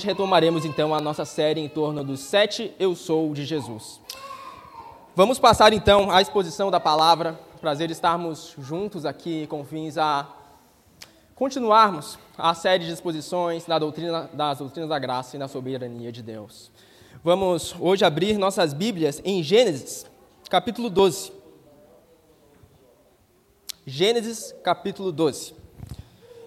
hoje retomaremos então a nossa série em torno dos sete Eu Sou de Jesus. Vamos passar então à exposição da palavra. Prazer estarmos juntos aqui com fins a continuarmos a série de exposições da doutrina, das doutrinas da graça e da soberania de Deus. Vamos hoje abrir nossas Bíblias em Gênesis, capítulo 12. Gênesis, capítulo 12.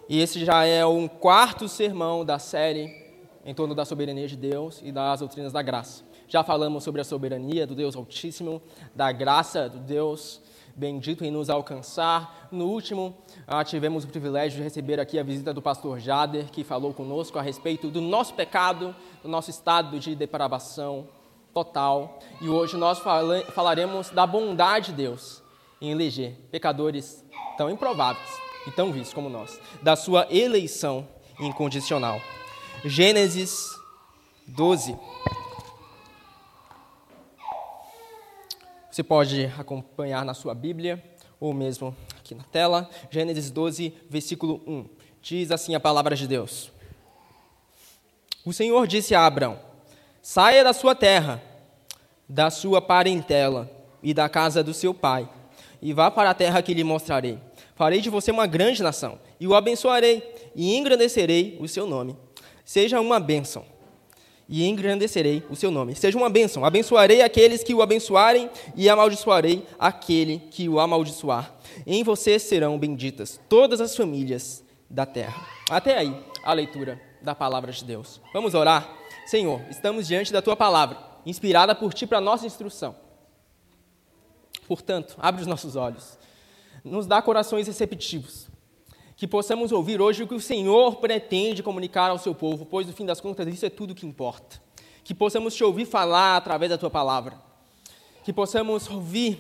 E esse já é um quarto sermão da série em torno da soberania de Deus e das doutrinas da graça. Já falamos sobre a soberania do Deus Altíssimo, da graça do Deus bendito em nos alcançar. No último, ah, tivemos o privilégio de receber aqui a visita do pastor Jader, que falou conosco a respeito do nosso pecado, do nosso estado de depravação total. E hoje nós falaremos da bondade de Deus em eleger pecadores tão improváveis e tão vistos como nós, da sua eleição incondicional. Gênesis 12. Você pode acompanhar na sua Bíblia, ou mesmo aqui na tela. Gênesis 12, versículo 1. Diz assim a palavra de Deus: O Senhor disse a Abraão: Saia da sua terra, da sua parentela e da casa do seu pai, e vá para a terra que lhe mostrarei. Farei de você uma grande nação, e o abençoarei, e engrandecerei o seu nome seja uma bênção, e engrandecerei o seu nome. Seja uma bênção. Abençoarei aqueles que o abençoarem, e amaldiçoarei aquele que o amaldiçoar. Em você serão benditas todas as famílias da terra. Até aí, a leitura da palavra de Deus. Vamos orar? Senhor, estamos diante da tua palavra, inspirada por ti para nossa instrução. Portanto, abre os nossos olhos, nos dá corações receptivos que possamos ouvir hoje o que o Senhor pretende comunicar ao seu povo, pois no fim das contas isso é tudo que importa. Que possamos te ouvir falar através da tua palavra. Que possamos ouvir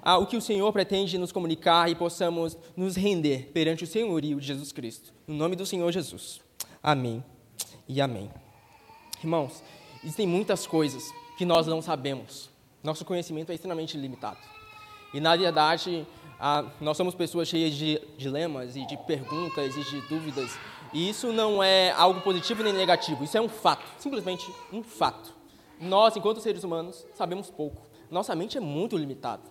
ah, o que o Senhor pretende nos comunicar e possamos nos render perante o senhorio de Jesus Cristo. No nome do Senhor Jesus. Amém e amém. Irmãos, existem muitas coisas que nós não sabemos. Nosso conhecimento é extremamente limitado. E, na verdade, ah, nós somos pessoas cheias de dilemas e de perguntas e de dúvidas. E isso não é algo positivo nem negativo, isso é um fato, simplesmente um fato. Nós, enquanto seres humanos, sabemos pouco. Nossa mente é muito limitada.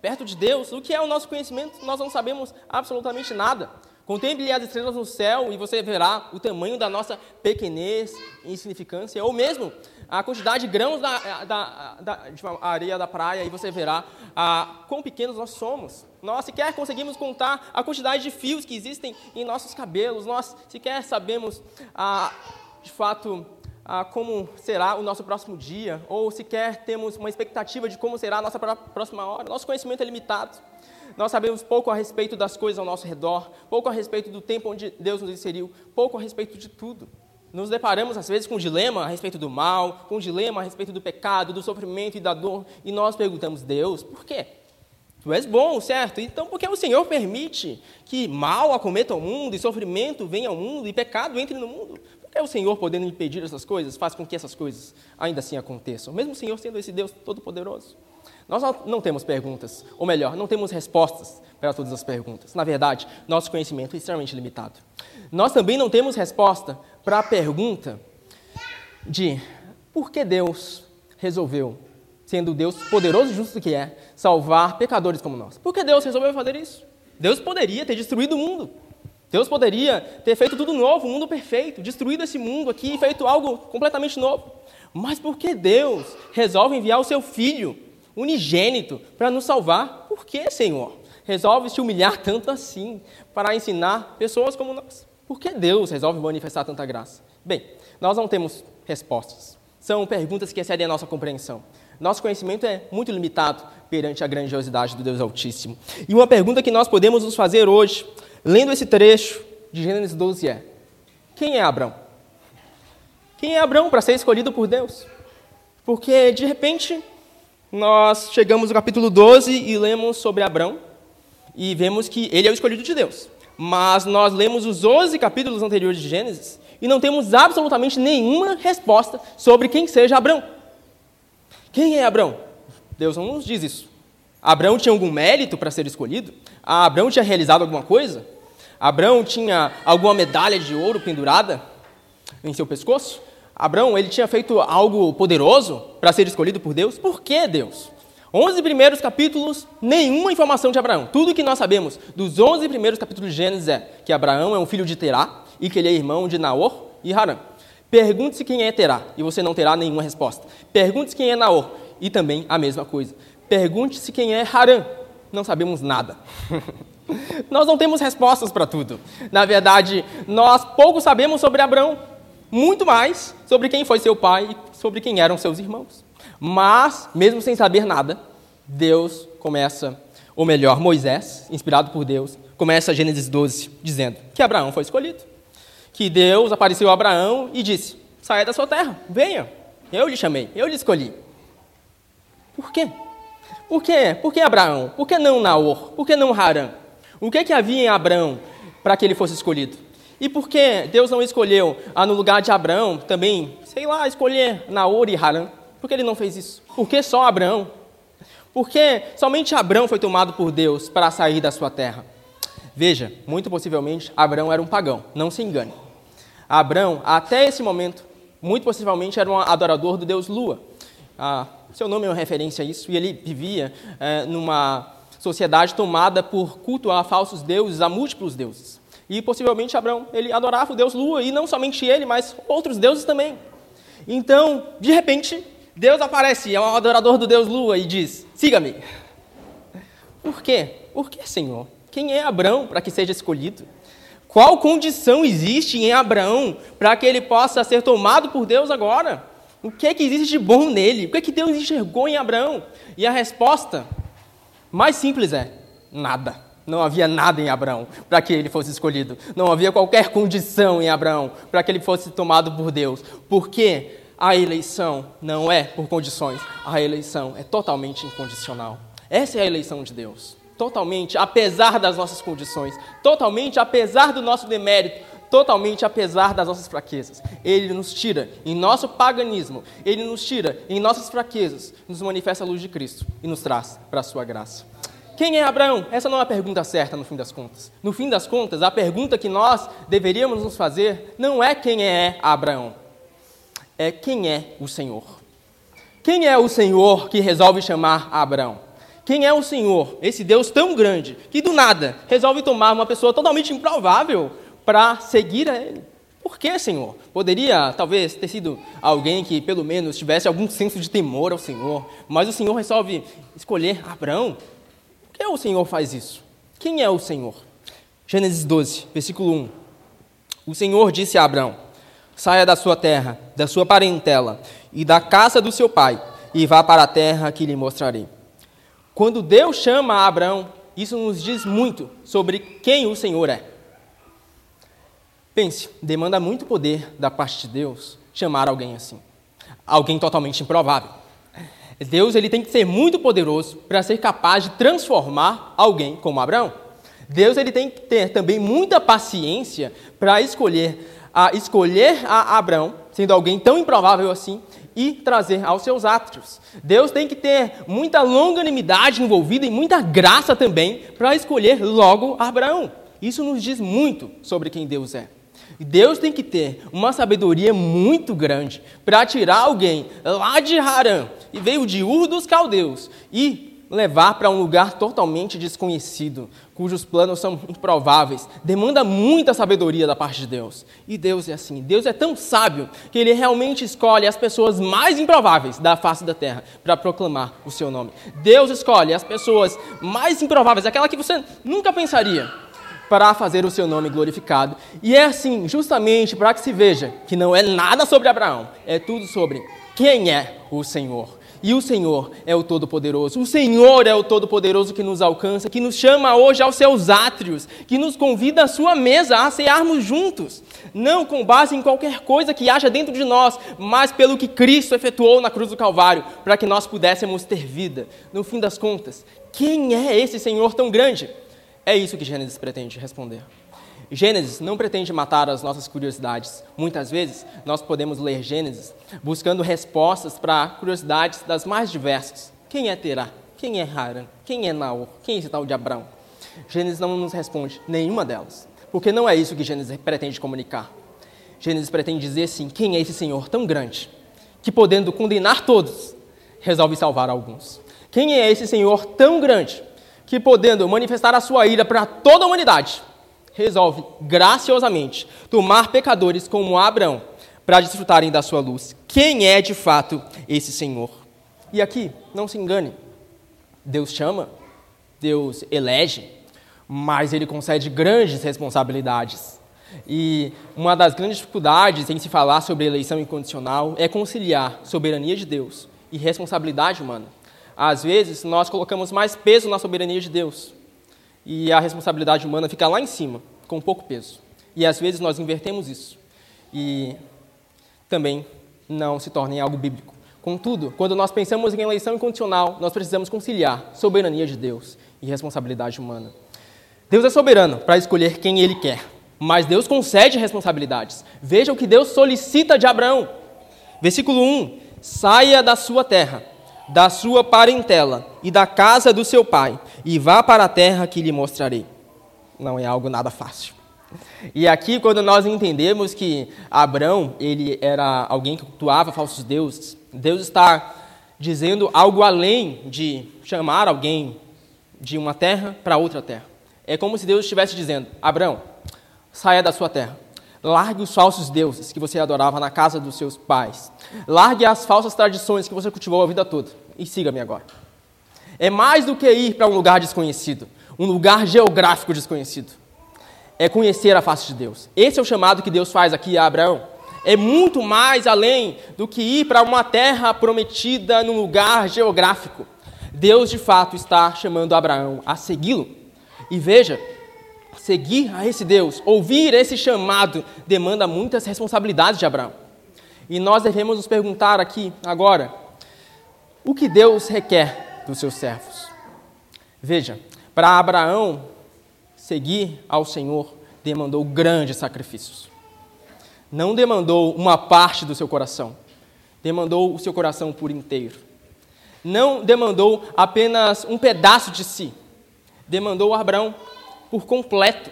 Perto de Deus, o que é o nosso conhecimento? Nós não sabemos absolutamente nada. Contemple as estrelas no céu e você verá o tamanho da nossa pequenez e insignificância, ou mesmo a quantidade de grãos da, da, da de areia da praia e você verá a, quão pequenos nós somos. Nós sequer conseguimos contar a quantidade de fios que existem em nossos cabelos, nós sequer sabemos, ah, de fato, ah, como será o nosso próximo dia, ou sequer temos uma expectativa de como será a nossa próxima hora. Nosso conhecimento é limitado. Nós sabemos pouco a respeito das coisas ao nosso redor, pouco a respeito do tempo onde Deus nos inseriu, pouco a respeito de tudo. Nos deparamos, às vezes, com um dilema a respeito do mal, com um dilema a respeito do pecado, do sofrimento e da dor, e nós perguntamos, Deus, por quê? Tu és bom, certo? Então, por que o Senhor permite que mal acometa o mundo, e sofrimento venha ao mundo, e pecado entre no mundo? Por que o Senhor, podendo impedir essas coisas, faz com que essas coisas ainda assim aconteçam? Mesmo o Senhor sendo esse Deus todo-poderoso. Nós não temos perguntas, ou melhor, não temos respostas para todas as perguntas. Na verdade, nosso conhecimento é extremamente limitado. Nós também não temos resposta para a pergunta de por que Deus resolveu, sendo Deus poderoso e justo que é, salvar pecadores como nós. Por que Deus resolveu fazer isso? Deus poderia ter destruído o mundo. Deus poderia ter feito tudo novo, um mundo perfeito, destruído esse mundo aqui e feito algo completamente novo. Mas por que Deus resolve enviar o seu filho unigênito para nos salvar? Por que, Senhor? Resolve se humilhar tanto assim para ensinar pessoas como nós? Por que Deus resolve manifestar tanta graça? Bem, nós não temos respostas. São perguntas que excedem a nossa compreensão. Nosso conhecimento é muito limitado perante a grandiosidade do Deus Altíssimo. E uma pergunta que nós podemos nos fazer hoje, lendo esse trecho de Gênesis 12 é: quem é Abraão? Quem é Abraão para ser escolhido por Deus? Porque de repente nós chegamos no capítulo 12 e lemos sobre Abraão e vemos que ele é o escolhido de Deus. Mas nós lemos os 11 capítulos anteriores de Gênesis e não temos absolutamente nenhuma resposta sobre quem seja Abraão. Quem é Abraão? Deus não nos diz isso. Abraão tinha algum mérito para ser escolhido? Abraão tinha realizado alguma coisa? Abraão tinha alguma medalha de ouro pendurada em seu pescoço? Abraão, ele tinha feito algo poderoso para ser escolhido por Deus? Por que Deus? 11 primeiros capítulos, nenhuma informação de Abraão. Tudo que nós sabemos dos 11 primeiros capítulos de Gênesis é que Abraão é um filho de Terá e que ele é irmão de Naor e Harã. Pergunte-se quem é Terá e você não terá nenhuma resposta. Pergunte-se quem é Naor e também a mesma coisa. Pergunte-se quem é Harã. Não sabemos nada. nós não temos respostas para tudo. Na verdade, nós pouco sabemos sobre Abraão, muito mais sobre quem foi seu pai e sobre quem eram seus irmãos. Mas, mesmo sem saber nada, Deus começa, ou melhor, Moisés, inspirado por Deus, começa Gênesis 12 dizendo que Abraão foi escolhido. Que Deus apareceu a Abraão e disse: saia da sua terra, venha. Eu lhe chamei, eu lhe escolhi. Por quê? Por quê? Por que Abraão? Por que não Naor? Por que não Harã? O que, que havia em Abraão para que ele fosse escolhido? E por que Deus não escolheu, ah, no lugar de Abraão, também, sei lá, escolher Naor e Harã? Por que ele não fez isso? Por que só Abraão? Porque somente Abraão foi tomado por Deus para sair da sua terra. Veja, muito possivelmente Abraão era um pagão, não se engane. Abraão, até esse momento, muito possivelmente era um adorador do deus Lua. Ah, seu nome é uma referência a isso, e ele vivia é, numa sociedade tomada por culto a falsos deuses, a múltiplos deuses. E possivelmente Abraão, ele adorava o deus Lua, e não somente ele, mas outros deuses também. Então, de repente, Deus aparece, é um adorador do Deus Lua e diz: siga-me. Por quê? Por que, Senhor? Quem é Abraão para que seja escolhido? Qual condição existe em Abraão para que ele possa ser tomado por Deus agora? O que é que existe de bom nele? O que é que Deus enxergou em Abraão? E a resposta mais simples é: nada. Não havia nada em Abraão para que ele fosse escolhido. Não havia qualquer condição em Abraão para que ele fosse tomado por Deus. Por quê? A eleição não é por condições, a eleição é totalmente incondicional. Essa é a eleição de Deus. Totalmente, apesar das nossas condições, totalmente, apesar do nosso demérito, totalmente, apesar das nossas fraquezas. Ele nos tira em nosso paganismo, ele nos tira em nossas fraquezas, nos manifesta a luz de Cristo e nos traz para a sua graça. Quem é Abraão? Essa não é a pergunta certa no fim das contas. No fim das contas, a pergunta que nós deveríamos nos fazer não é quem é Abraão é quem é o Senhor. Quem é o Senhor que resolve chamar Abraão? Quem é o Senhor, esse Deus tão grande, que do nada resolve tomar uma pessoa totalmente improvável para seguir a Ele? Por que, Senhor? Poderia, talvez, ter sido alguém que, pelo menos, tivesse algum senso de temor ao Senhor, mas o Senhor resolve escolher Abraão. Por que o Senhor faz isso? Quem é o Senhor? Gênesis 12, versículo 1. O Senhor disse a Abraão: Saia da sua terra, da sua parentela e da casa do seu pai, e vá para a terra que lhe mostrarei. Quando Deus chama Abraão, isso nos diz muito sobre quem o Senhor é. Pense, demanda muito poder da parte de Deus chamar alguém assim. Alguém totalmente improvável. Deus ele tem que ser muito poderoso para ser capaz de transformar alguém como Abraão. Deus ele tem que ter também muita paciência para escolher a escolher a Abraão, sendo alguém tão improvável assim, e trazer aos seus átrios. Deus tem que ter muita longanimidade envolvida e muita graça também para escolher logo Abraão. Isso nos diz muito sobre quem Deus é. Deus tem que ter uma sabedoria muito grande para tirar alguém lá de Harã e veio de Ur dos Caldeus e levar para um lugar totalmente desconhecido, cujos planos são improváveis, demanda muita sabedoria da parte de Deus. E Deus é assim, Deus é tão sábio que ele realmente escolhe as pessoas mais improváveis da face da terra para proclamar o seu nome. Deus escolhe as pessoas mais improváveis, aquela que você nunca pensaria, para fazer o seu nome glorificado. E é assim, justamente para que se veja que não é nada sobre Abraão, é tudo sobre quem é o Senhor. E o Senhor é o Todo-Poderoso. O Senhor é o Todo-Poderoso que nos alcança, que nos chama hoje aos seus átrios, que nos convida à sua mesa a cearmos juntos. Não com base em qualquer coisa que haja dentro de nós, mas pelo que Cristo efetuou na cruz do Calvário, para que nós pudéssemos ter vida. No fim das contas, quem é esse Senhor tão grande? É isso que Gênesis pretende responder. Gênesis não pretende matar as nossas curiosidades. Muitas vezes nós podemos ler Gênesis buscando respostas para curiosidades das mais diversas. Quem é Terá? Quem é Haran? Quem é Naor? Quem é esse tal de Abraão? Gênesis não nos responde nenhuma delas, porque não é isso que Gênesis pretende comunicar. Gênesis pretende dizer assim: quem é esse Senhor tão grande que, podendo condenar todos, resolve salvar alguns? Quem é esse Senhor tão grande que, podendo manifestar a sua ira para toda a humanidade, resolve graciosamente tomar pecadores como Abraão para desfrutarem da sua luz? Quem é de fato esse Senhor? E aqui, não se engane, Deus chama, Deus elege, mas ele concede grandes responsabilidades. E uma das grandes dificuldades em se falar sobre eleição incondicional é conciliar soberania de Deus e responsabilidade humana. Às vezes, nós colocamos mais peso na soberania de Deus e a responsabilidade humana fica lá em cima, com pouco peso. E às vezes nós invertemos isso e também não se torna em algo bíblico. Contudo, quando nós pensamos em eleição incondicional, nós precisamos conciliar soberania de Deus e responsabilidade humana. Deus é soberano para escolher quem ele quer. Mas Deus concede responsabilidades. Veja o que Deus solicita de Abraão. Versículo 1: Saia da sua terra, da sua parentela e da casa do seu pai, e vá para a terra que lhe mostrarei. Não é algo nada fácil. E aqui, quando nós entendemos que Abraão ele era alguém que cultuava falsos deuses, Deus está dizendo algo além de chamar alguém de uma terra para outra terra. É como se Deus estivesse dizendo: Abraão, saia da sua terra. Largue os falsos deuses que você adorava na casa dos seus pais. Largue as falsas tradições que você cultivou a vida toda. E siga-me agora. É mais do que ir para um lugar desconhecido, um lugar geográfico desconhecido. É conhecer a face de Deus. Esse é o chamado que Deus faz aqui a Abraão. É muito mais além do que ir para uma terra prometida num lugar geográfico. Deus de fato está chamando Abraão a segui-lo. E veja, seguir a esse Deus, ouvir esse chamado, demanda muitas responsabilidades de Abraão. E nós devemos nos perguntar aqui, agora, o que Deus requer dos seus servos? Veja, para Abraão seguir ao Senhor, demandou grandes sacrifícios. Não demandou uma parte do seu coração, demandou o seu coração por inteiro. Não demandou apenas um pedaço de si, demandou Abraão por completo.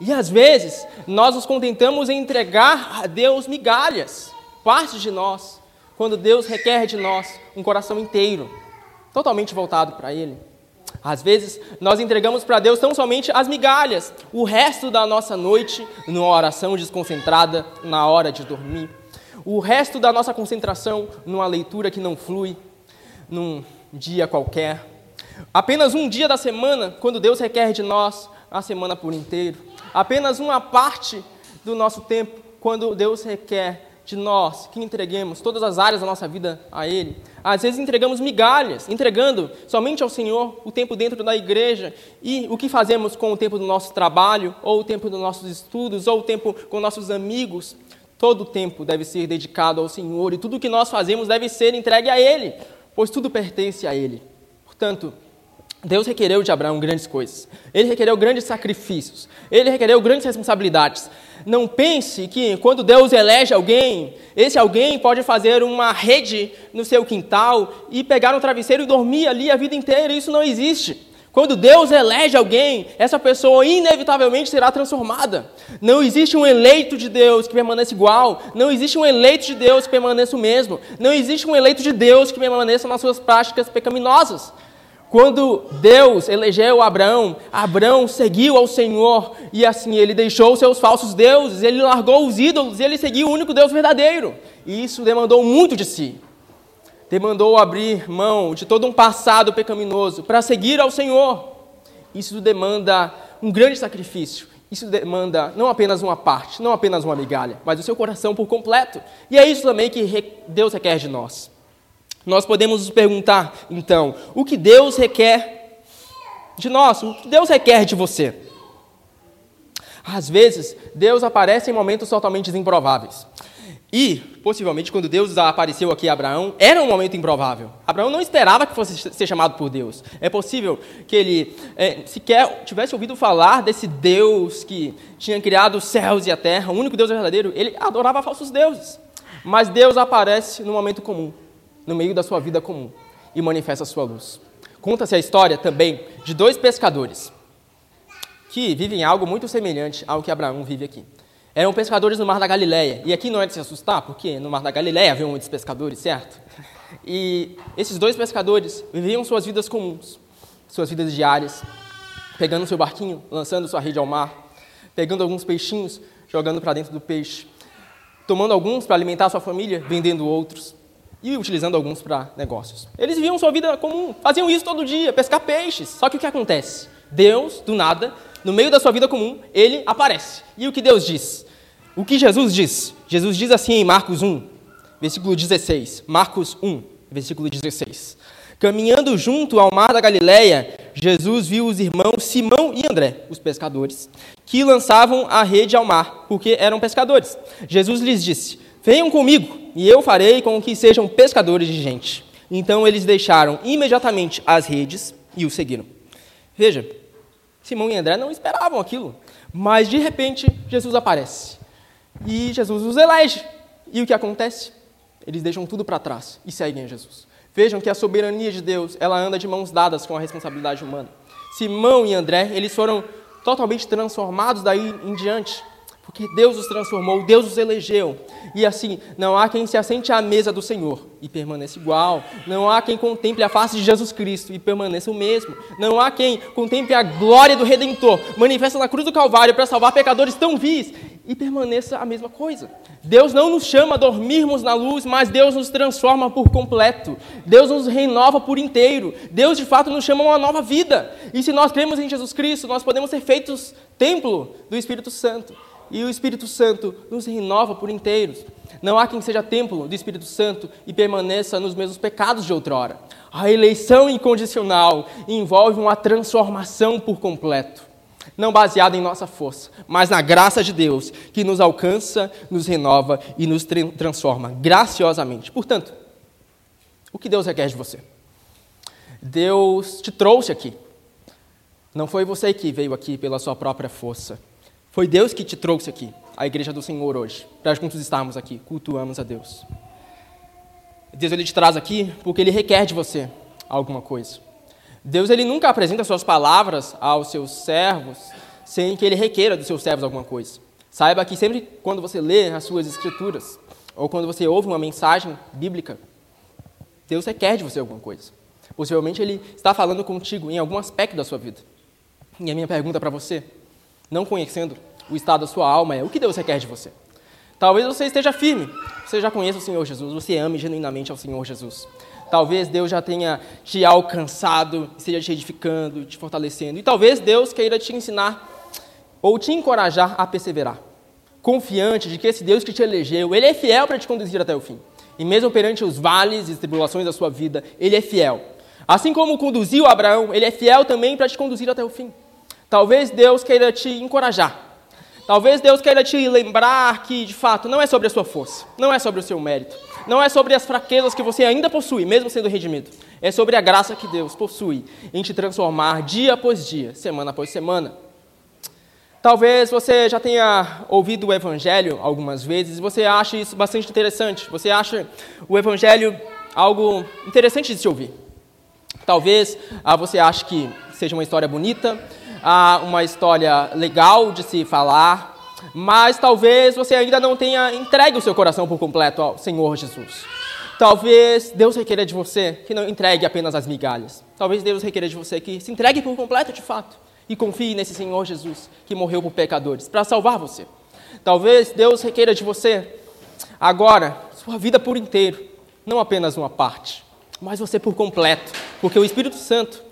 E às vezes nós nos contentamos em entregar a Deus migalhas, partes de nós, quando Deus requer de nós um coração inteiro, totalmente voltado para Ele. Às vezes nós entregamos para Deus tão somente as migalhas, o resto da nossa noite numa oração desconcentrada na hora de dormir, o resto da nossa concentração numa leitura que não flui, num dia qualquer, Apenas um dia da semana, quando Deus requer de nós a semana por inteiro. Apenas uma parte do nosso tempo, quando Deus requer de nós que entreguemos todas as áreas da nossa vida a Ele. Às vezes entregamos migalhas, entregando somente ao Senhor o tempo dentro da igreja. E o que fazemos com o tempo do nosso trabalho, ou o tempo dos nossos estudos, ou o tempo com nossos amigos? Todo o tempo deve ser dedicado ao Senhor e tudo o que nós fazemos deve ser entregue a Ele, pois tudo pertence a Ele. Portanto, Deus requereu de Abraão grandes coisas. Ele requereu grandes sacrifícios. Ele requereu grandes responsabilidades. Não pense que quando Deus elege alguém, esse alguém pode fazer uma rede no seu quintal e pegar um travesseiro e dormir ali a vida inteira. Isso não existe. Quando Deus elege alguém, essa pessoa inevitavelmente será transformada. Não existe um eleito de Deus que permaneça igual. Não existe um eleito de Deus que permaneça o mesmo. Não existe um eleito de Deus que permaneça nas suas práticas pecaminosas. Quando Deus elegeu Abraão, Abraão seguiu ao Senhor e assim ele deixou seus falsos deuses, ele largou os ídolos e ele seguiu o único Deus verdadeiro. E isso demandou muito de si. Demandou abrir mão de todo um passado pecaminoso para seguir ao Senhor. Isso demanda um grande sacrifício. Isso demanda não apenas uma parte, não apenas uma migalha, mas o seu coração por completo. E é isso também que Deus requer de nós. Nós podemos nos perguntar, então, o que Deus requer de nós? O que Deus requer de você? Às vezes, Deus aparece em momentos totalmente improváveis. E, possivelmente, quando Deus apareceu aqui a Abraão, era um momento improvável. Abraão não esperava que fosse ser chamado por Deus. É possível que ele é, sequer tivesse ouvido falar desse Deus que tinha criado os céus e a terra, o único Deus verdadeiro. Ele adorava falsos deuses. Mas Deus aparece no momento comum no meio da sua vida comum e manifesta a sua luz. Conta-se a história também de dois pescadores que vivem algo muito semelhante ao que Abraão vive aqui. Eram pescadores no Mar da Galileia. E aqui não é de se assustar, porque no Mar da Galileia havia muitos pescadores, certo? E esses dois pescadores viviam suas vidas comuns, suas vidas diárias, pegando seu barquinho, lançando sua rede ao mar, pegando alguns peixinhos, jogando para dentro do peixe, tomando alguns para alimentar sua família, vendendo outros e utilizando alguns para negócios. Eles viviam sua vida comum, faziam isso todo dia, pescar peixes. Só que o que acontece? Deus, do nada, no meio da sua vida comum, ele aparece. E o que Deus diz? O que Jesus diz? Jesus diz assim em Marcos 1, versículo 16. Marcos 1, versículo 16. Caminhando junto ao mar da Galileia, Jesus viu os irmãos Simão e André, os pescadores, que lançavam a rede ao mar, porque eram pescadores. Jesus lhes disse: Venham comigo, e eu farei com que sejam pescadores de gente. Então eles deixaram imediatamente as redes e o seguiram. Veja, Simão e André não esperavam aquilo, mas de repente Jesus aparece e Jesus os elege. E o que acontece? Eles deixam tudo para trás e seguem a Jesus. Vejam que a soberania de Deus, ela anda de mãos dadas com a responsabilidade humana. Simão e André, eles foram totalmente transformados daí em diante, porque Deus os transformou, Deus os elegeu. E assim, não há quem se assente à mesa do Senhor e permaneça igual. Não há quem contemple a face de Jesus Cristo e permaneça o mesmo. Não há quem contemple a glória do Redentor, manifesta na cruz do Calvário para salvar pecadores tão vis e permaneça a mesma coisa. Deus não nos chama a dormirmos na luz, mas Deus nos transforma por completo. Deus nos renova por inteiro. Deus, de fato, nos chama a uma nova vida. E se nós cremos em Jesus Cristo, nós podemos ser feitos templo do Espírito Santo. E o Espírito Santo nos renova por inteiros. Não há quem seja templo do Espírito Santo e permaneça nos mesmos pecados de outrora. A eleição incondicional envolve uma transformação por completo não baseado em nossa força, mas na graça de Deus, que nos alcança, nos renova e nos transforma graciosamente. Portanto, o que Deus requer de você? Deus te trouxe aqui. Não foi você que veio aqui pela sua própria força. Foi Deus que te trouxe aqui, a igreja do Senhor hoje, para juntos estarmos aqui, cultuamos a Deus. Deus ele te traz aqui porque ele requer de você alguma coisa. Deus ele nunca apresenta suas palavras aos seus servos sem que ele requeira dos seus servos alguma coisa. Saiba que sempre quando você lê as suas escrituras ou quando você ouve uma mensagem bíblica, Deus requer de você alguma coisa. Possivelmente ele está falando contigo em algum aspecto da sua vida. E a minha pergunta para você, não conhecendo o estado da sua alma, é: o que Deus requer de você? Talvez você esteja firme, você já conheça o Senhor Jesus, você ame genuinamente ao Senhor Jesus. Talvez Deus já tenha te alcançado, esteja te edificando, te fortalecendo. E talvez Deus queira te ensinar ou te encorajar a perseverar. Confiante de que esse Deus que te elegeu, Ele é fiel para te conduzir até o fim. E mesmo perante os vales e tribulações da sua vida, Ele é fiel. Assim como conduziu Abraão, Ele é fiel também para te conduzir até o fim. Talvez Deus queira te encorajar. Talvez Deus queira te lembrar que, de fato, não é sobre a sua força, não é sobre o seu mérito, não é sobre as fraquezas que você ainda possui, mesmo sendo redimido. É sobre a graça que Deus possui em te transformar dia após dia, semana após semana. Talvez você já tenha ouvido o Evangelho algumas vezes e você ache isso bastante interessante. Você acha o Evangelho algo interessante de se ouvir. Talvez ah, você ache que seja uma história bonita, ah, uma história legal de se falar, mas talvez você ainda não tenha entregue o seu coração por completo ao Senhor Jesus. Talvez Deus requeira de você que não entregue apenas as migalhas. Talvez Deus requeira de você que se entregue por completo de fato e confie nesse Senhor Jesus que morreu por pecadores para salvar você. Talvez Deus requeira de você agora sua vida por inteiro, não apenas uma parte, mas você por completo, porque o Espírito Santo,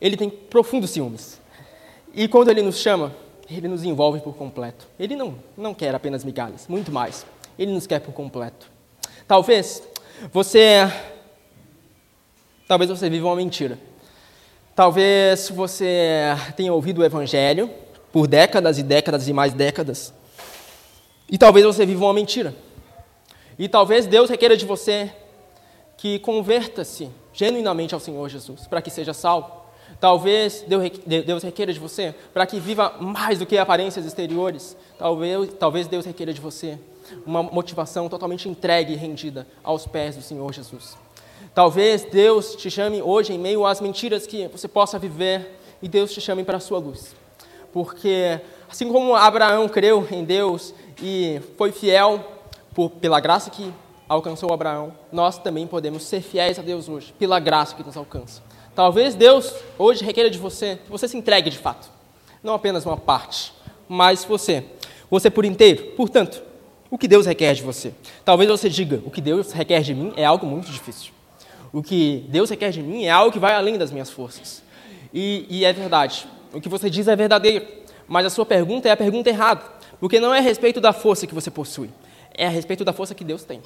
ele tem profundos ciúmes. E quando ele nos chama, ele nos envolve por completo. Ele não, não quer apenas migalhas, muito mais. Ele nos quer por completo. Talvez você. Talvez você viva uma mentira. Talvez você tenha ouvido o Evangelho por décadas e décadas e mais décadas. E talvez você viva uma mentira. E talvez Deus requeira de você que converta-se genuinamente ao Senhor Jesus, para que seja salvo. Talvez Deus requeira de você para que viva mais do que aparências exteriores. Talvez, talvez Deus requeira de você uma motivação totalmente entregue e rendida aos pés do Senhor Jesus. Talvez Deus te chame hoje em meio às mentiras que você possa viver e Deus te chame para a sua luz. porque assim como Abraão creu em Deus e foi fiel por, pela graça que alcançou Abraão, nós também podemos ser fiéis a Deus hoje, pela graça que nos alcança. Talvez Deus hoje requeira de você que você se entregue de fato, não apenas uma parte, mas você, você por inteiro. Portanto, o que Deus requer de você? Talvez você diga: o que Deus requer de mim é algo muito difícil. O que Deus requer de mim é algo que vai além das minhas forças. E, e é verdade. O que você diz é verdadeiro. Mas a sua pergunta é a pergunta errada. Porque não é a respeito da força que você possui. É a respeito da força que Deus tem.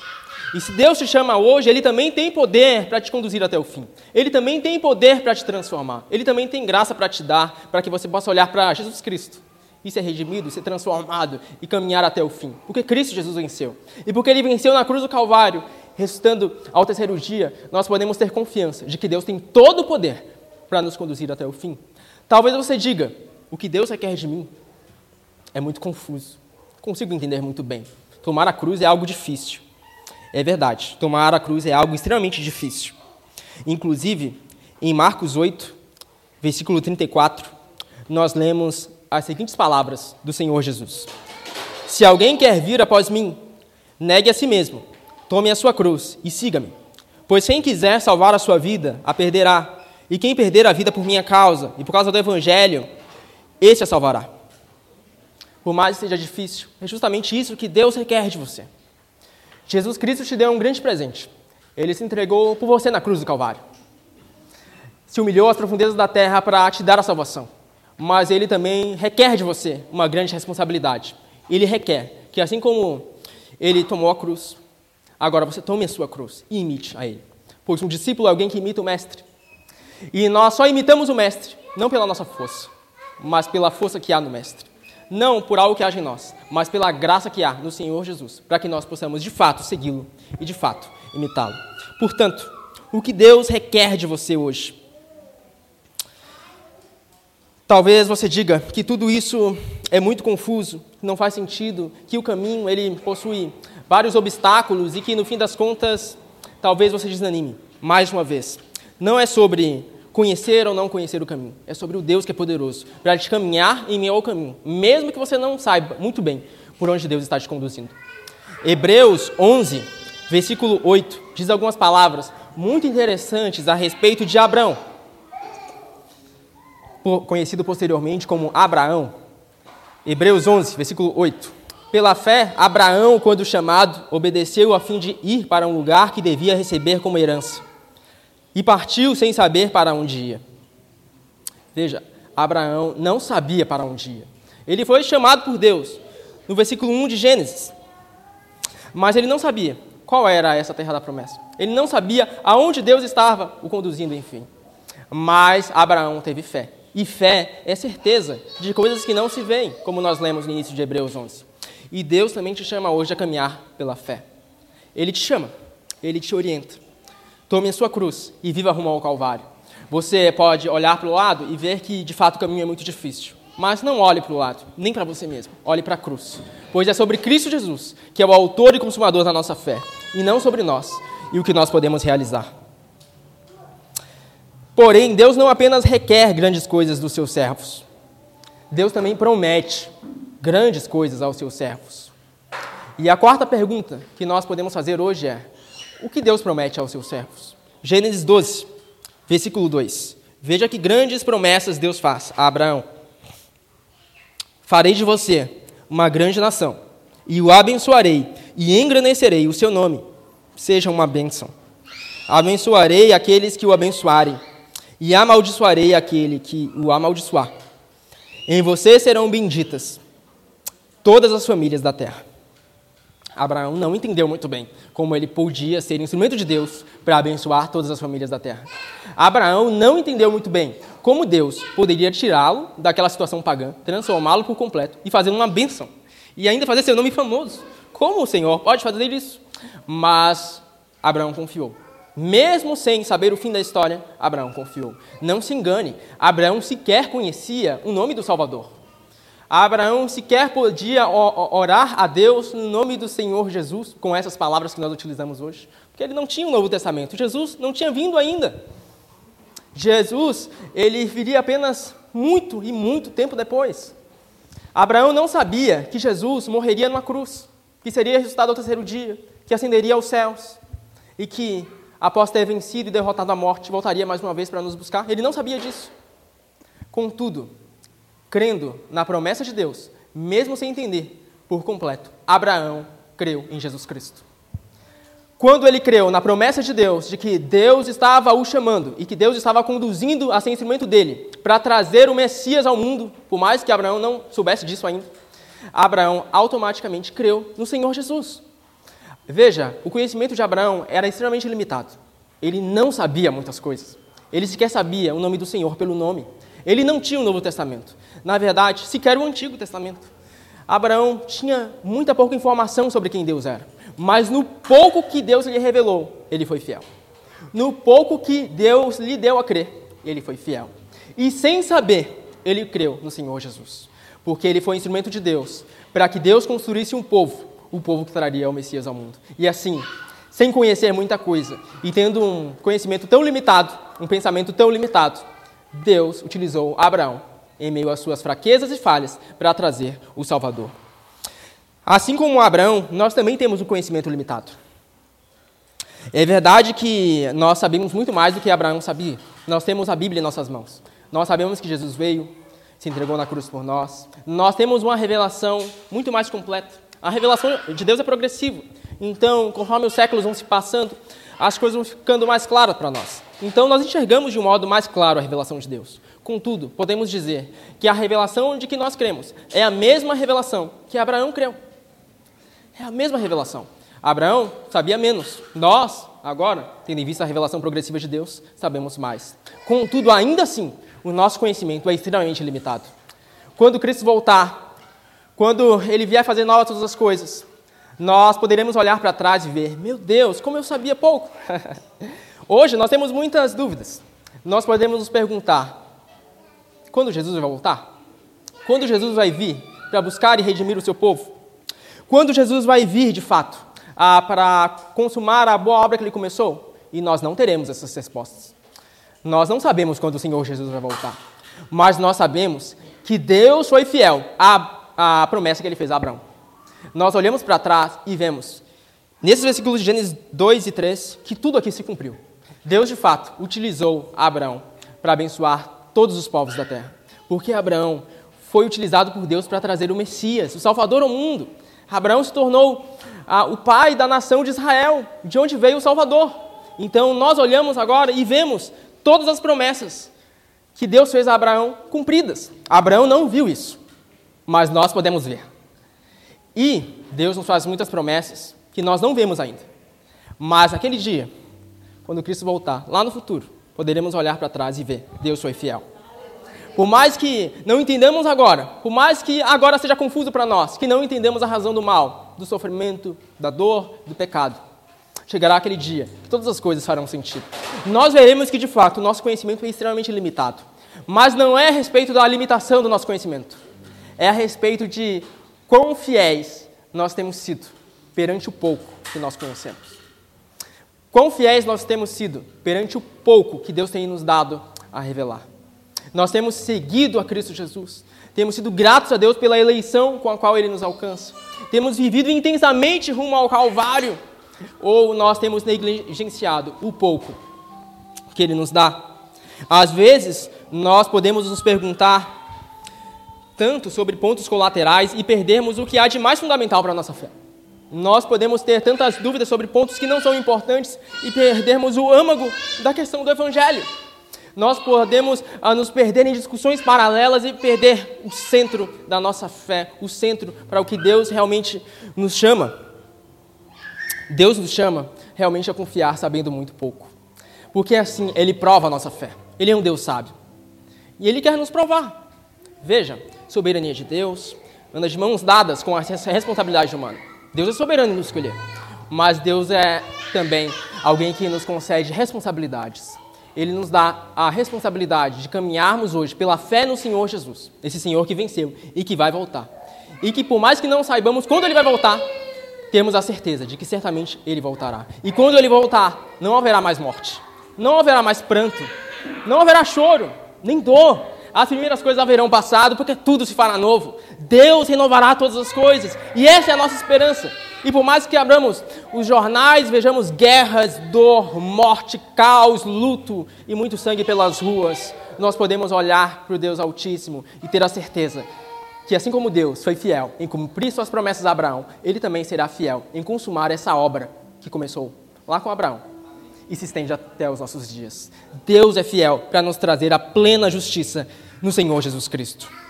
E se Deus te chama hoje, Ele também tem poder para te conduzir até o fim. Ele também tem poder para te transformar. Ele também tem graça para te dar, para que você possa olhar para Jesus Cristo e ser redimido, ser transformado e caminhar até o fim. Porque Cristo Jesus venceu. E porque Ele venceu na cruz do Calvário, ressuscitando ao terceiro dia, nós podemos ter confiança de que Deus tem todo o poder para nos conduzir até o fim. Talvez você diga: o que Deus requer de mim é muito confuso. Consigo entender muito bem. Tomar a cruz é algo difícil. É verdade, tomar a cruz é algo extremamente difícil. Inclusive, em Marcos 8, versículo 34, nós lemos as seguintes palavras do Senhor Jesus: Se alguém quer vir após mim, negue a si mesmo, tome a sua cruz e siga-me. Pois quem quiser salvar a sua vida, a perderá, e quem perder a vida por minha causa e por causa do Evangelho, esse a salvará. Por mais que seja difícil, é justamente isso que Deus requer de você. Jesus Cristo te deu um grande presente. Ele se entregou por você na cruz do Calvário. Se humilhou às profundezas da terra para te dar a salvação. Mas ele também requer de você uma grande responsabilidade. Ele requer que, assim como ele tomou a cruz, agora você tome a sua cruz e imite a ele. Pois um discípulo é alguém que imita o mestre. E nós só imitamos o Mestre, não pela nossa força, mas pela força que há no Mestre. Não por algo que age em nós, mas pela graça que há no Senhor Jesus, para que nós possamos de fato segui-lo e de fato imitá-lo. Portanto, o que Deus requer de você hoje? Talvez você diga que tudo isso é muito confuso, não faz sentido, que o caminho ele possui vários obstáculos e que no fim das contas talvez você desanime mais uma vez. Não é sobre conhecer ou não conhecer o caminho. É sobre o Deus que é poderoso para te caminhar em meio ao caminho, mesmo que você não saiba muito bem por onde Deus está te conduzindo. Hebreus 11, versículo 8, diz algumas palavras muito interessantes a respeito de Abraão, conhecido posteriormente como Abraão. Hebreus 11, versículo 8. Pela fé, Abraão, quando chamado, obedeceu a fim de ir para um lugar que devia receber como herança e partiu sem saber para onde ia. Veja, Abraão não sabia para onde ia. Ele foi chamado por Deus, no versículo 1 de Gênesis. Mas ele não sabia qual era essa terra da promessa. Ele não sabia aonde Deus estava o conduzindo, enfim. Mas Abraão teve fé. E fé é certeza de coisas que não se veem, como nós lemos no início de Hebreus 11. E Deus também te chama hoje a caminhar pela fé. Ele te chama, ele te orienta. Tome a sua cruz e viva rumo ao Calvário. Você pode olhar para o lado e ver que de fato o caminho é muito difícil. Mas não olhe para o lado, nem para você mesmo. Olhe para a cruz. Pois é sobre Cristo Jesus, que é o autor e consumador da nossa fé, e não sobre nós e o que nós podemos realizar. Porém, Deus não apenas requer grandes coisas dos seus servos, Deus também promete grandes coisas aos seus servos. E a quarta pergunta que nós podemos fazer hoje é: o que Deus promete aos seus servos. Gênesis 12, versículo 2. Veja que grandes promessas Deus faz a Abraão. Farei de você uma grande nação, e o abençoarei, e engrandecerei o seu nome. Seja uma bênção. Abençoarei aqueles que o abençoarem, e amaldiçoarei aquele que o amaldiçoar. Em você serão benditas todas as famílias da terra. Abraão não entendeu muito bem como ele podia ser instrumento de Deus para abençoar todas as famílias da terra. Abraão não entendeu muito bem como Deus poderia tirá-lo daquela situação pagã, transformá-lo por completo e fazer uma bênção. E ainda fazer seu nome famoso. Como o Senhor pode fazer isso? Mas Abraão confiou. Mesmo sem saber o fim da história, Abraão confiou. Não se engane, Abraão sequer conhecia o nome do Salvador. Abraão sequer podia orar a Deus no nome do Senhor Jesus, com essas palavras que nós utilizamos hoje, porque ele não tinha o um Novo Testamento. Jesus não tinha vindo ainda. Jesus, ele viria apenas muito e muito tempo depois. Abraão não sabia que Jesus morreria numa cruz, que seria ressuscitado ao terceiro dia, que ascenderia aos céus e que, após ter vencido e derrotado a morte, voltaria mais uma vez para nos buscar. Ele não sabia disso. Contudo, crendo na promessa de Deus, mesmo sem entender por completo, Abraão creu em Jesus Cristo. Quando ele creu na promessa de Deus, de que Deus estava o chamando e que Deus estava conduzindo a ser instrumento dele para trazer o Messias ao mundo, por mais que Abraão não soubesse disso ainda, Abraão automaticamente creu no Senhor Jesus. Veja, o conhecimento de Abraão era extremamente limitado. Ele não sabia muitas coisas. Ele sequer sabia o nome do Senhor pelo nome. Ele não tinha o Novo Testamento. Na verdade, sequer o Antigo Testamento. Abraão tinha muita pouca informação sobre quem Deus era. Mas no pouco que Deus lhe revelou, ele foi fiel. No pouco que Deus lhe deu a crer, ele foi fiel. E sem saber, ele creu no Senhor Jesus. Porque ele foi instrumento de Deus para que Deus construísse um povo, o povo que traria o Messias ao mundo. E assim, sem conhecer muita coisa e tendo um conhecimento tão limitado, um pensamento tão limitado, Deus utilizou Abraão em meio às suas fraquezas e falhas para trazer o Salvador. Assim como Abraão, nós também temos um conhecimento limitado. É verdade que nós sabemos muito mais do que Abraão sabia. Nós temos a Bíblia em nossas mãos. Nós sabemos que Jesus veio, se entregou na cruz por nós. Nós temos uma revelação muito mais completa. A revelação de Deus é progressiva. Então, conforme os séculos vão se passando, as coisas vão ficando mais claras para nós. Então, nós enxergamos de um modo mais claro a revelação de Deus. Contudo, podemos dizer que a revelação de que nós cremos é a mesma revelação que Abraão creu. É a mesma revelação. Abraão sabia menos. Nós, agora, tendo em vista a revelação progressiva de Deus, sabemos mais. Contudo, ainda assim, o nosso conhecimento é extremamente limitado. Quando Cristo voltar, quando Ele vier fazer novas todas as coisas, nós poderemos olhar para trás e ver: meu Deus, como eu sabia pouco. Hoje nós temos muitas dúvidas. Nós podemos nos perguntar: quando Jesus vai voltar? Quando Jesus vai vir para buscar e redimir o seu povo? Quando Jesus vai vir, de fato, para consumar a boa obra que ele começou? E nós não teremos essas respostas. Nós não sabemos quando o Senhor Jesus vai voltar. Mas nós sabemos que Deus foi fiel à, à promessa que ele fez a Abraão. Nós olhamos para trás e vemos, nesses versículos de Gênesis 2 e 3, que tudo aqui se cumpriu. Deus, de fato, utilizou Abraão para abençoar todos os povos da terra. Porque Abraão foi utilizado por Deus para trazer o Messias, o Salvador ao mundo. Abraão se tornou ah, o pai da nação de Israel, de onde veio o Salvador. Então nós olhamos agora e vemos todas as promessas que Deus fez a Abraão cumpridas. Abraão não viu isso, mas nós podemos ver. E Deus nos faz muitas promessas que nós não vemos ainda. Mas naquele dia, quando Cristo voltar, lá no futuro, poderemos olhar para trás e ver: Deus foi fiel. Por mais que não entendamos agora, por mais que agora seja confuso para nós, que não entendemos a razão do mal, do sofrimento, da dor, do pecado, chegará aquele dia que todas as coisas farão sentido. Nós veremos que, de fato, o nosso conhecimento é extremamente limitado. Mas não é a respeito da limitação do nosso conhecimento, é a respeito de quão fiéis nós temos sido perante o pouco que nós conhecemos. Quão fiéis nós temos sido perante o pouco que Deus tem nos dado a revelar. Nós temos seguido a Cristo Jesus. Temos sido gratos a Deus pela eleição com a qual Ele nos alcança. Temos vivido intensamente rumo ao Calvário. Ou nós temos negligenciado o pouco que Ele nos dá. Às vezes, nós podemos nos perguntar tanto sobre pontos colaterais e perdermos o que há de mais fundamental para a nossa fé. Nós podemos ter tantas dúvidas sobre pontos que não são importantes e perdermos o âmago da questão do Evangelho. Nós podemos ah, nos perder em discussões paralelas e perder o centro da nossa fé, o centro para o que Deus realmente nos chama. Deus nos chama realmente a confiar sabendo muito pouco. Porque assim, Ele prova a nossa fé. Ele é um Deus sábio. E Ele quer nos provar. Veja, soberania de Deus anda de mãos dadas com a responsabilidade humana. Deus é soberano em nos escolher, mas Deus é também alguém que nos concede responsabilidades. Ele nos dá a responsabilidade de caminharmos hoje pela fé no Senhor Jesus, esse Senhor que venceu e que vai voltar. E que por mais que não saibamos quando ele vai voltar, temos a certeza de que certamente ele voltará. E quando ele voltar, não haverá mais morte, não haverá mais pranto, não haverá choro, nem dor. as primeiras coisas haverão passado, porque tudo se fará novo. Deus renovará todas as coisas, e essa é a nossa esperança. E por mais que abramos os jornais, vejamos guerras, dor, morte, caos, luto e muito sangue pelas ruas, nós podemos olhar para o Deus Altíssimo e ter a certeza que, assim como Deus foi fiel em cumprir suas promessas a Abraão, ele também será fiel em consumar essa obra que começou lá com Abraão e se estende até os nossos dias. Deus é fiel para nos trazer a plena justiça no Senhor Jesus Cristo.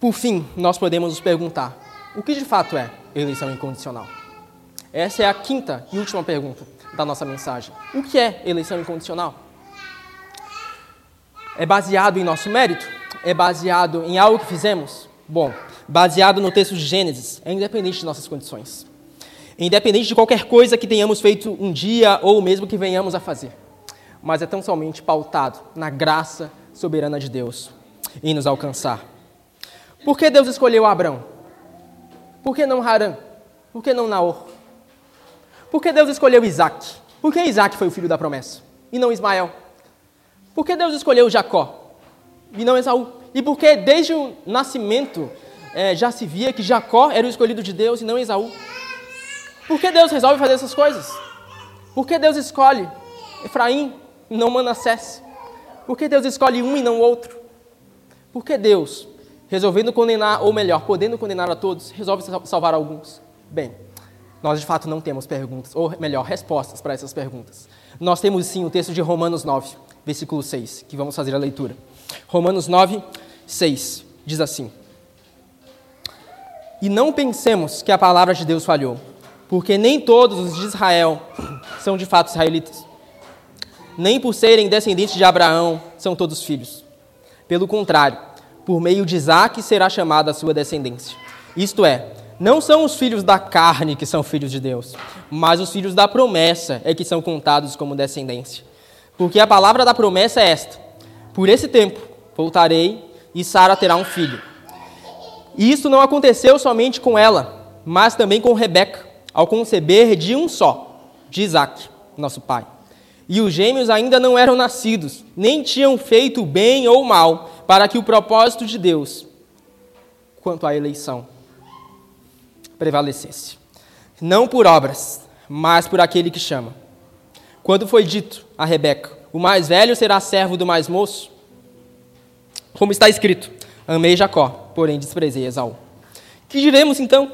Por fim, nós podemos nos perguntar: o que de fato é eleição incondicional? Essa é a quinta e última pergunta da nossa mensagem. O que é eleição incondicional? É baseado em nosso mérito? É baseado em algo que fizemos? Bom, baseado no texto de Gênesis, é independente de nossas condições. É independente de qualquer coisa que tenhamos feito um dia ou mesmo que venhamos a fazer. Mas é tão somente pautado na graça soberana de Deus em nos alcançar. Por que Deus escolheu Abraão? Por que não Harã? Por que não Naor? Por que Deus escolheu Isaac? Por que Isaac foi o filho da promessa? E não Ismael? Por que Deus escolheu Jacó? E não Esaú? E por que desde o nascimento é, já se via que Jacó era o escolhido de Deus e não Esaú? Por que Deus resolve fazer essas coisas? Por que Deus escolhe Efraim e não Manassés? Por que Deus escolhe um e não outro? Por que Deus, resolvendo condenar, ou melhor, podendo condenar a todos, resolve salvar alguns? Bem, nós de fato não temos perguntas, ou melhor, respostas para essas perguntas. Nós temos sim o texto de Romanos 9, versículo 6, que vamos fazer a leitura. Romanos 9, 6 diz assim: E não pensemos que a palavra de Deus falhou porque nem todos os de Israel são de fato israelitas. Nem por serem descendentes de Abraão são todos filhos. Pelo contrário, por meio de Isaac será chamada a sua descendência. Isto é, não são os filhos da carne que são filhos de Deus, mas os filhos da promessa é que são contados como descendência. Porque a palavra da promessa é esta: Por esse tempo voltarei e Sara terá um filho. E isso não aconteceu somente com ela, mas também com Rebeca ao conceber de um só, de Isaac, nosso pai. E os gêmeos ainda não eram nascidos, nem tinham feito bem ou mal, para que o propósito de Deus, quanto à eleição, prevalecesse. Não por obras, mas por aquele que chama. Quando foi dito a Rebeca: O mais velho será servo do mais moço? Como está escrito: Amei Jacó, porém desprezei Esaú. Que diremos então?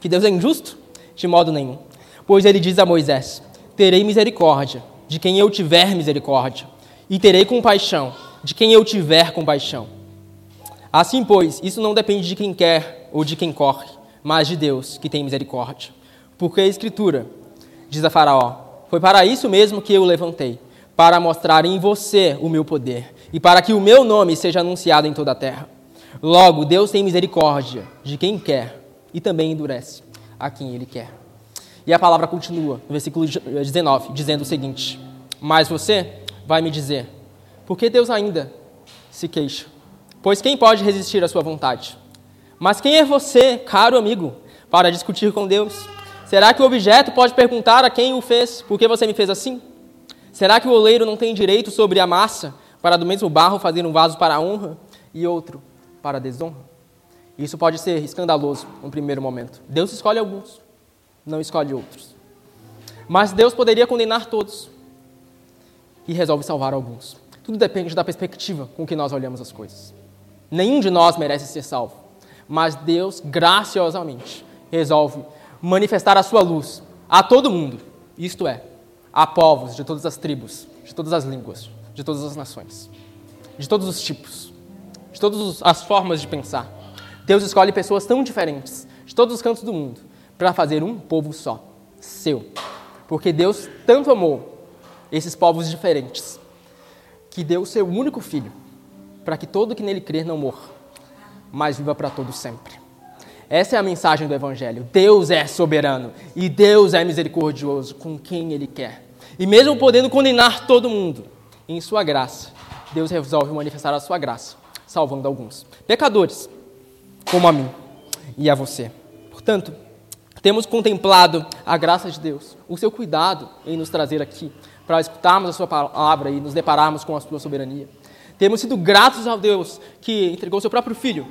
Que Deus é injusto? De modo nenhum. Pois ele diz a Moisés: Terei misericórdia de quem eu tiver misericórdia, e terei compaixão de quem eu tiver compaixão. Assim, pois, isso não depende de quem quer ou de quem corre, mas de Deus, que tem misericórdia. Porque a Escritura, diz a Faraó, foi para isso mesmo que eu levantei, para mostrar em você o meu poder, e para que o meu nome seja anunciado em toda a terra. Logo, Deus tem misericórdia de quem quer e também endurece a quem ele quer. E a palavra continua, no versículo 19, dizendo o seguinte: Mas você vai me dizer, por que Deus ainda se queixa? Pois quem pode resistir à sua vontade? Mas quem é você, caro amigo, para discutir com Deus? Será que o objeto pode perguntar a quem o fez, por que você me fez assim? Será que o oleiro não tem direito sobre a massa, para do mesmo barro fazer um vaso para a honra e outro para a desonra? Isso pode ser escandaloso no primeiro momento. Deus escolhe alguns, não escolhe outros. Mas Deus poderia condenar todos e resolve salvar alguns. Tudo depende da perspectiva com que nós olhamos as coisas. Nenhum de nós merece ser salvo, mas Deus graciosamente resolve manifestar a sua luz a todo mundo, isto é, a povos de todas as tribos, de todas as línguas, de todas as nações, de todos os tipos, de todas as formas de pensar. Deus escolhe pessoas tão diferentes, de todos os cantos do mundo, para fazer um povo só, seu. Porque Deus tanto amou esses povos diferentes, que deu o seu único filho, para que todo que nele crer não morra, mas viva para todo sempre. Essa é a mensagem do Evangelho. Deus é soberano e Deus é misericordioso com quem Ele quer. E mesmo podendo condenar todo mundo, em Sua graça, Deus resolve manifestar a Sua graça, salvando alguns. Pecadores, como a mim e a você. Portanto, temos contemplado a graça de Deus, o seu cuidado em nos trazer aqui para escutarmos a sua palavra e nos depararmos com a sua soberania. Temos sido gratos ao Deus que entregou seu próprio filho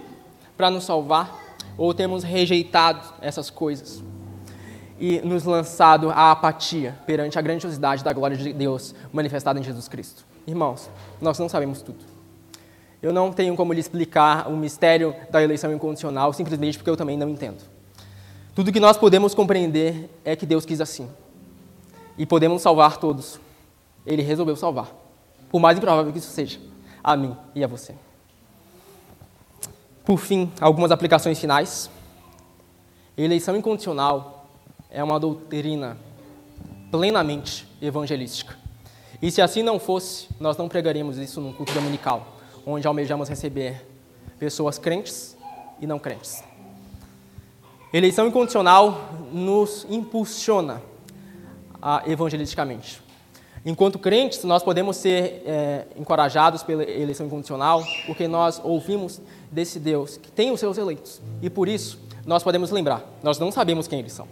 para nos salvar, ou temos rejeitado essas coisas e nos lançado à apatia perante a grandiosidade da glória de Deus manifestada em Jesus Cristo? Irmãos, nós não sabemos tudo. Eu não tenho como lhe explicar o mistério da eleição incondicional simplesmente porque eu também não entendo. Tudo que nós podemos compreender é que Deus quis assim. E podemos salvar todos. Ele resolveu salvar. Por mais improvável que isso seja, a mim e a você. Por fim, algumas aplicações finais. Eleição incondicional é uma doutrina plenamente evangelística. E se assim não fosse, nós não pregaríamos isso num culto dominical, onde almejamos receber pessoas crentes e não crentes. Eleição incondicional nos impulsiona a, evangelisticamente. Enquanto crentes, nós podemos ser é, encorajados pela eleição incondicional, porque nós ouvimos desse Deus que tem os seus eleitos. E por isso, nós podemos lembrar, nós não sabemos quem eles são.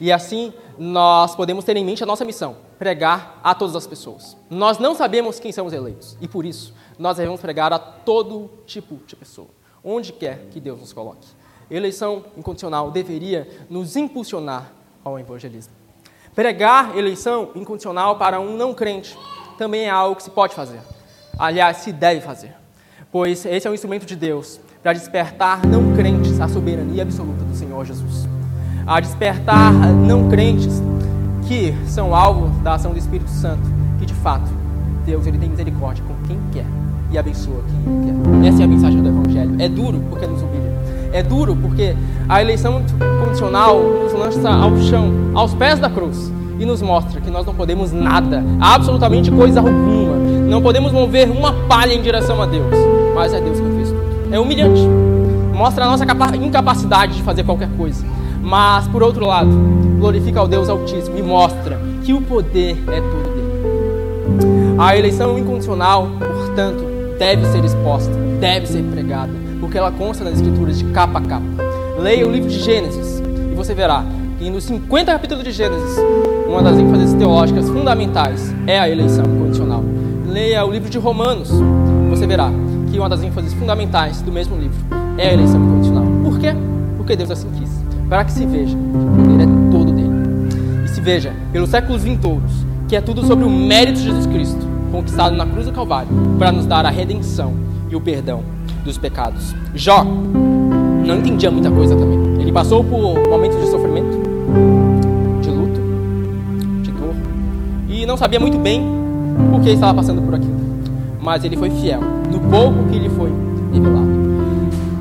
E assim, nós podemos ter em mente a nossa missão, pregar a todas as pessoas. Nós não sabemos quem são os eleitos, e por isso, nós devemos pregar a todo tipo de pessoa, onde quer que Deus nos coloque. Eleição incondicional deveria nos impulsionar ao evangelismo. Pregar eleição incondicional para um não crente também é algo que se pode fazer. Aliás, se deve fazer. Pois esse é um instrumento de Deus para despertar não crentes à soberania absoluta do Senhor Jesus. A despertar não crentes que são alvo da ação do Espírito Santo, que de fato Deus ele tem misericórdia com quem quer e abençoa quem quer. Essa é a mensagem do Evangelho. É duro porque nos humilha. É duro porque a eleição condicional nos lança ao chão, aos pés da cruz, e nos mostra que nós não podemos nada, absolutamente coisa alguma. Não podemos mover uma palha em direção a Deus, mas é Deus quem fez tudo. É humilhante. Mostra a nossa incapacidade de fazer qualquer coisa. Mas, por outro lado, glorifica ao Deus Altíssimo e mostra que o poder é todo dele. A eleição incondicional, portanto, deve ser exposta, deve ser pregada, porque ela consta nas Escrituras de capa a capa. Leia o livro de Gênesis e você verá que nos 50 capítulos de Gênesis, uma das ênfases teológicas fundamentais é a eleição incondicional. Leia o livro de Romanos, e você verá que uma das ênfases fundamentais do mesmo livro é a eleição incondicional. Por quê? Porque Deus assim quis. Para que se veja que o poder é todo dele. E se veja, pelos séculos vintouros, que é tudo sobre o mérito de Jesus Cristo, conquistado na cruz do Calvário, para nos dar a redenção e o perdão dos pecados. Jó não entendia muita coisa também. Ele passou por momentos de sofrimento, de luto, de dor, e não sabia muito bem por que estava passando por aquilo. Mas ele foi fiel no pouco que lhe foi revelado.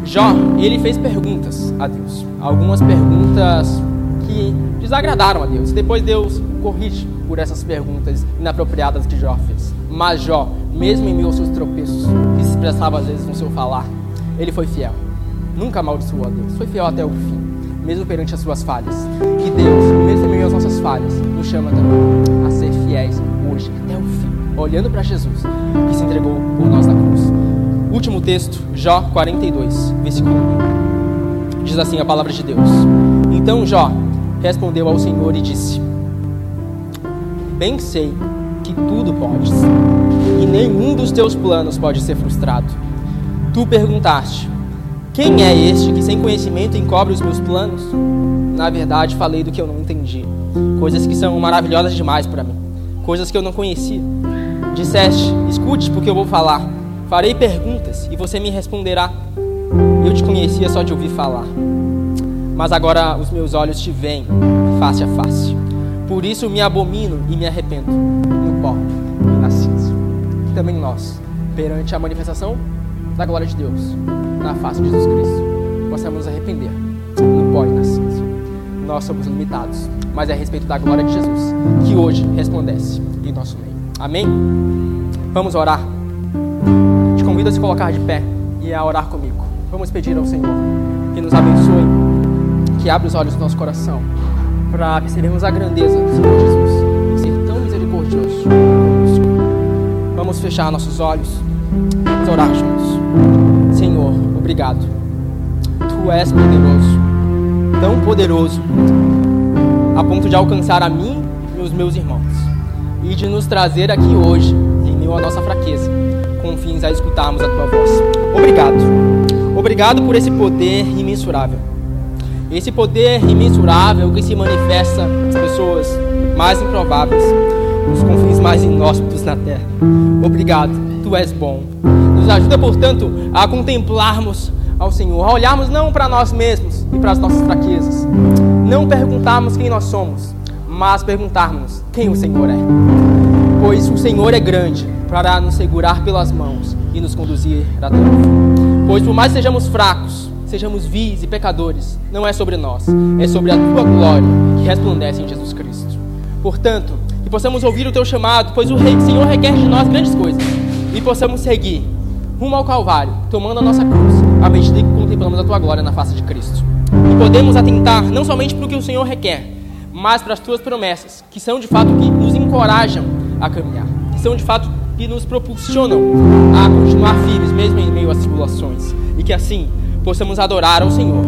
Jó, ele fez perguntas a Deus. Algumas perguntas que desagradaram a Deus. Depois Deus corrige por essas perguntas inapropriadas que Jó fez. Mas Jó, mesmo em meio aos seus tropeços, se expressava às vezes no seu falar, ele foi fiel. Nunca amaldiçoou a Deus. Foi fiel até o fim, mesmo perante as suas falhas. Que Deus, mesmo em meio às nossas falhas, nos chama também a ser fiéis hoje, até o fim, olhando para Jesus, que se entregou por nós na cruz. Último texto, Jó 42, versículo 1. Diz assim a palavra de Deus. Então Jó respondeu ao Senhor e disse: Bem sei que tudo podes, e nenhum dos teus planos pode ser frustrado. Tu perguntaste: Quem é este que sem conhecimento encobre os meus planos? Na verdade, falei do que eu não entendi, coisas que são maravilhosas demais para mim, coisas que eu não conhecia. Disseste: Escute, porque eu vou falar. Farei perguntas e você me responderá. Eu te conhecia só de ouvir falar, mas agora os meus olhos te veem face a face. Por isso me abomino e me arrependo no pó. Também nós, perante a manifestação da glória de Deus na face de Jesus Cristo, possamos nos arrepender no pó e na cinza. Nós somos limitados, mas é a respeito da glória de Jesus que hoje resplandece em nosso meio. Amém? Vamos orar. Te convido a se colocar de pé e a orar comigo. Vamos pedir ao Senhor que nos abençoe, que abra os olhos do nosso coração para percebermos a grandeza do Senhor Jesus em ser tão misericordioso. Vamos fechar nossos olhos, vamos orar juntos. Senhor, obrigado. Tu és poderoso, tão poderoso, a ponto de alcançar a mim e os meus irmãos e de nos trazer aqui hoje, em meio à nossa fraqueza, com fins a escutarmos a tua voz. Obrigado. Obrigado por esse poder imensurável. Esse poder imensurável que se manifesta nas pessoas mais improváveis, nos confins mais inóspitos na terra. Obrigado, tu és bom. Nos ajuda, portanto, a contemplarmos ao Senhor, a olharmos não para nós mesmos e para as nossas fraquezas, não perguntarmos quem nós somos, mas perguntarmos quem o Senhor é. Pois o Senhor é grande para nos segurar pelas mãos e nos conduzir até o fim. Pois por mais sejamos fracos, sejamos vis e pecadores, não é sobre nós, é sobre a tua glória que resplandece em Jesus Cristo. Portanto, possamos ouvir o teu chamado, pois o Senhor requer de nós grandes coisas, e possamos seguir rumo ao Calvário, tomando a nossa cruz, à medida que contemplamos a tua glória na face de Cristo. E podemos atentar não somente para o que o Senhor requer, mas para as tuas promessas, que são de fato que nos encorajam a caminhar, que são de fato que nos propulsionam a continuar firmes, mesmo em meio às tribulações, e que assim possamos adorar ao Senhor,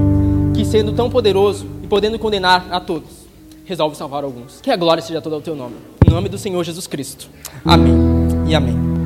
que sendo tão poderoso e podendo condenar a todos, resolve salvar alguns. Que a glória seja toda ao teu nome. Em nome do Senhor Jesus Cristo. Amém e amém.